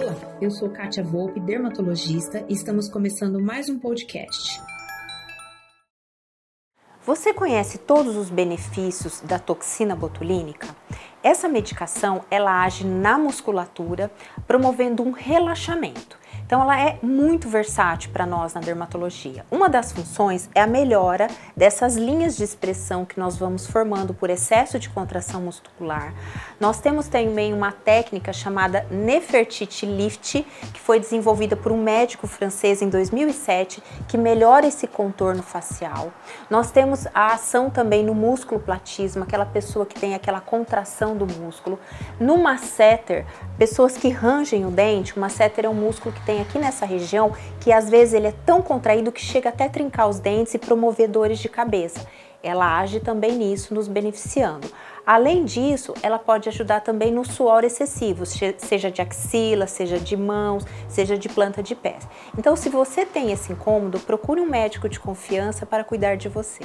Olá, eu sou Kátia Volpe, dermatologista, e estamos começando mais um podcast. Você conhece todos os benefícios da toxina botulínica? Essa medicação ela age na musculatura, promovendo um relaxamento. Então ela é muito versátil para nós na dermatologia. Uma das funções é a melhora dessas linhas de expressão que nós vamos formando por excesso de contração muscular. Nós temos também uma técnica chamada Nefertiti Lift, que foi desenvolvida por um médico francês em 2007, que melhora esse contorno facial. Nós temos a ação também no músculo platismo, aquela pessoa que tem aquela contração do músculo. No masseter, pessoas que rangem o dente, o masseter é um músculo que tem aqui nessa região que às vezes ele é tão contraído que chega até trincar os dentes e promover dores de cabeça. Ela age também nisso, nos beneficiando. Além disso, ela pode ajudar também no suor excessivo, seja de axila, seja de mãos, seja de planta de pés. Então, se você tem esse incômodo, procure um médico de confiança para cuidar de você.